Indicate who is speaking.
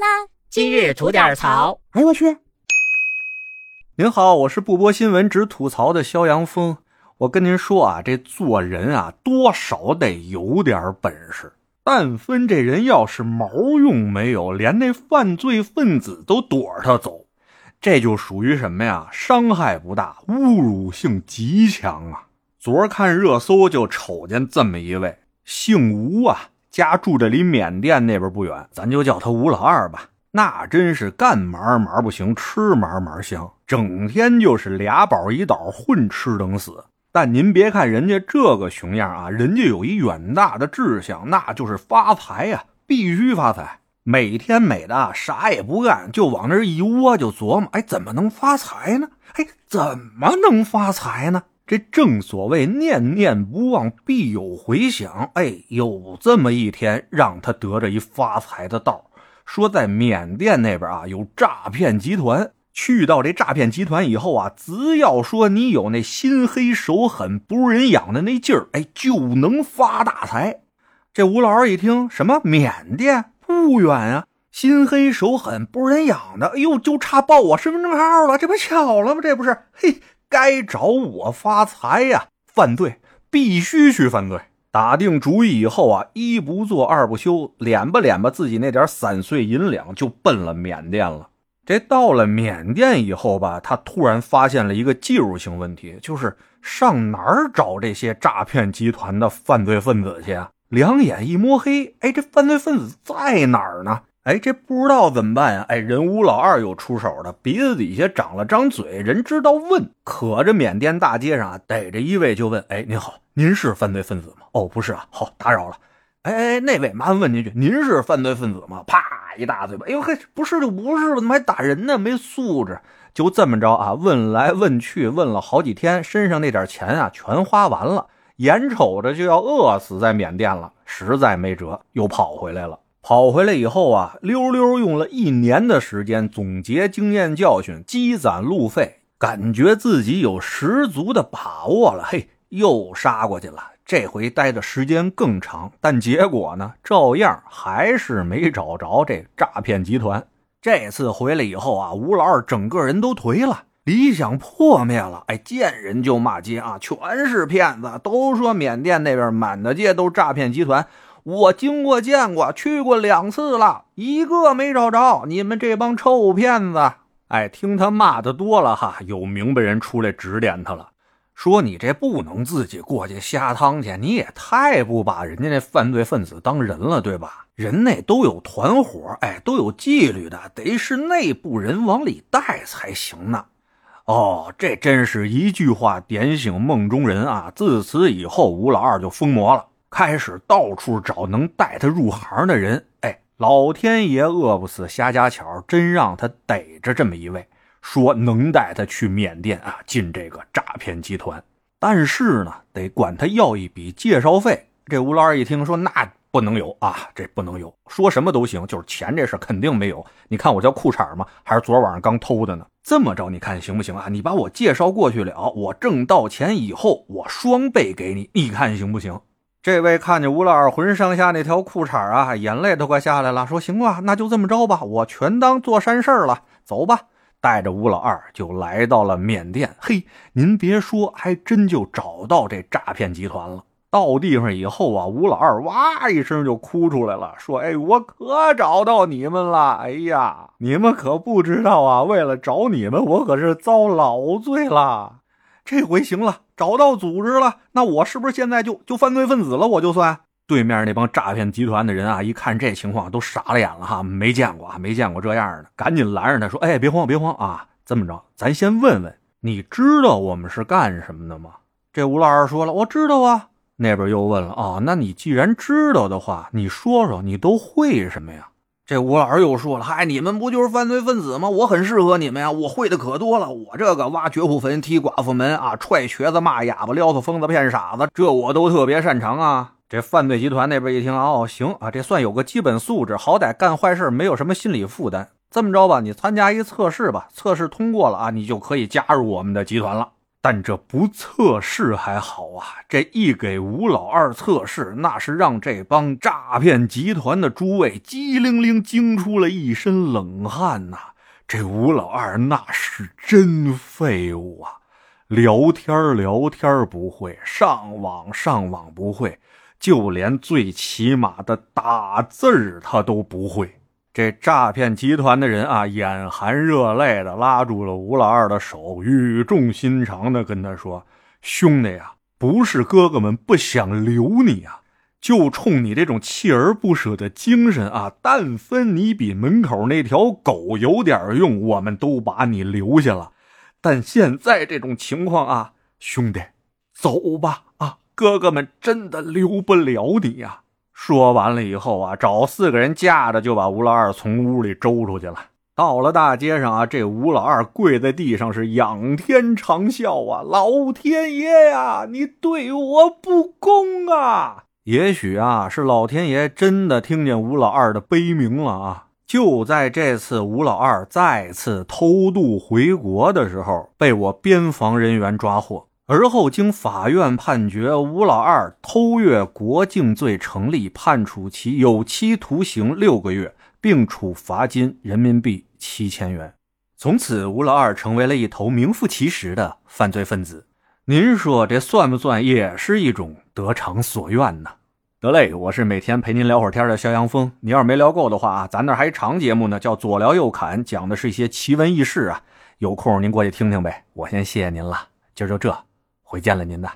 Speaker 1: 啦！今日吐点槽。
Speaker 2: 哎呦我去！
Speaker 3: 您好，我是不播新闻只吐槽的肖阳峰。我跟您说啊，这做人啊，多少得有点本事。但分这人要是毛用没有，连那犯罪分子都躲着他走，这就属于什么呀？伤害不大，侮辱性极强啊！昨儿看热搜就瞅见这么一位，姓吴啊。家住的离缅甸那边不远，咱就叫他吴老二吧。那真是干嘛嘛不行，吃嘛嘛香，整天就是俩宝一倒，混吃等死。但您别看人家这个熊样啊，人家有一远大的志向，那就是发财呀，必须发财。每天美的啥也不干，就往那一窝，就琢磨：哎，怎么能发财呢？哎，怎么能发财呢？这正所谓念念不忘，必有回响。哎，有这么一天，让他得着一发财的道说在缅甸那边啊，有诈骗集团。去到这诈骗集团以后啊，只要说你有那心黑手狠、不入人养的那劲儿，哎，就能发大财。这吴老二一听，什么缅甸不远啊？心黑手狠、不入人养的，哎呦，就差报我身份证号了，这不巧了吗？这不是，嘿。该找我发财呀！犯罪必须去犯罪。打定主意以后啊，一不做二不休，敛吧敛吧自己那点散碎银两，就奔了缅甸了。这到了缅甸以后吧，他突然发现了一个技术性问题，就是上哪儿找这些诈骗集团的犯罪分子去啊？两眼一摸黑，哎，这犯罪分子在哪儿呢？哎，这不知道怎么办呀？哎，人吴老二有出手的，鼻子底下长了张嘴，人知道问。可这缅甸大街上，逮着一位就问：“哎，您好，您是犯罪分子吗？”“哦，不是啊。”“好，打扰了。”“哎哎，那位，麻烦问您一句，您是犯罪分子吗？”啪一大嘴巴。“哎呦嘿，不是就不是吧？怎么还打人呢？没素质。”就这么着啊，问来问去，问了好几天，身上那点钱啊全花完了，眼瞅着就要饿死在缅甸了，实在没辙，又跑回来了。跑回来以后啊，溜溜用了一年的时间总结经验教训，积攒路费，感觉自己有十足的把握了。嘿，又杀过去了，这回待的时间更长，但结果呢，照样还是没找着这诈骗集团。这次回来以后啊，吴老二整个人都颓了，理想破灭了。哎，见人就骂街啊，全是骗子，都说缅甸那边满大街都诈骗集团。我经过见过，去过两次了，一个没找着。你们这帮臭骗子！哎，听他骂的多了哈，有明白人出来指点他了，说你这不能自己过去瞎趟去，你也太不把人家那犯罪分子当人了，对吧？人那都有团伙，哎，都有纪律的，得是内部人往里带才行呢。哦，这真是一句话点醒梦中人啊！自此以后，吴老二就疯魔了。开始到处找能带他入行的人，哎，老天爷饿不死瞎家巧，真让他逮着这么一位，说能带他去缅甸啊，进这个诈骗集团。但是呢，得管他要一笔介绍费。这吴老二一听说，那不能有啊，这不能有，说什么都行，就是钱这事肯定没有。你看我叫裤衩吗？还是昨晚上刚偷的呢？这么着，你看行不行啊？你把我介绍过去了，我挣到钱以后，我双倍给你，你看行不行？这位看见吴老二浑身上下那条裤衩啊，眼泪都快下来了，说：“行吧，那就这么着吧，我全当做善事了。走吧。”带着吴老二就来到了缅甸。嘿，您别说，还真就找到这诈骗集团了。到地方以后啊，吴老二哇一声就哭出来了，说：“哎，我可找到你们了！哎呀，你们可不知道啊，为了找你们，我可是遭老罪了。”这回行了，找到组织了，那我是不是现在就就犯罪分子了？我就算对面那帮诈骗集团的人啊，一看这情况都傻了眼了哈，没见过啊，没见过这样的，赶紧拦着他说：“哎，别慌，别慌啊，这么着，咱先问问，你知道我们是干什么的吗？”这吴老二说了：“我知道啊。”那边又问了：“啊，那你既然知道的话，你说说，你都会什么呀？”这吴老师又说了：“嗨，你们不就是犯罪分子吗？我很适合你们呀，我会的可多了。我这个挖绝户坟、踢寡妇门啊，踹瘸子、骂哑巴、撩死疯子、骗傻子，这我都特别擅长啊。”这犯罪集团那边一听，哦，行啊，这算有个基本素质，好歹干坏事没有什么心理负担。这么着吧，你参加一测试吧，测试通过了啊，你就可以加入我们的集团了。但这不测试还好啊，这一给吴老二测试，那是让这帮诈骗集团的诸位机灵灵惊出了一身冷汗呐！这吴老二那是真废物啊，聊天聊天不会，上网上网不会，就连最起码的打字他都不会。这诈骗集团的人啊，眼含热泪的拉住了吴老二的手，语重心长的跟他说：“兄弟呀，不是哥哥们不想留你啊，就冲你这种锲而不舍的精神啊，但分你比门口那条狗有点用，我们都把你留下了。但现在这种情况啊，兄弟，走吧啊，哥哥们真的留不了你呀。”说完了以后啊，找四个人架着就把吴老二从屋里周出去了。到了大街上啊，这吴老二跪在地上是仰天长啸啊：“老天爷呀，你对我不公啊！”也许啊，是老天爷真的听见吴老二的悲鸣了啊！就在这次吴老二再次偷渡回国的时候，被我边防人员抓获。而后经法院判决，吴老二偷越国境罪成立，判处其有期徒刑六个月，并处罚金人民币七千元。从此，吴老二成为了一头名副其实的犯罪分子。您说这算不算也是一种得偿所愿呢？得嘞，我是每天陪您聊会儿天的肖阳峰。你要是没聊够的话啊，咱那还一长节目呢，叫左聊右侃，讲的是一些奇闻异事啊。有空您过去听听呗。我先谢谢您了，今儿就这。回见了您的。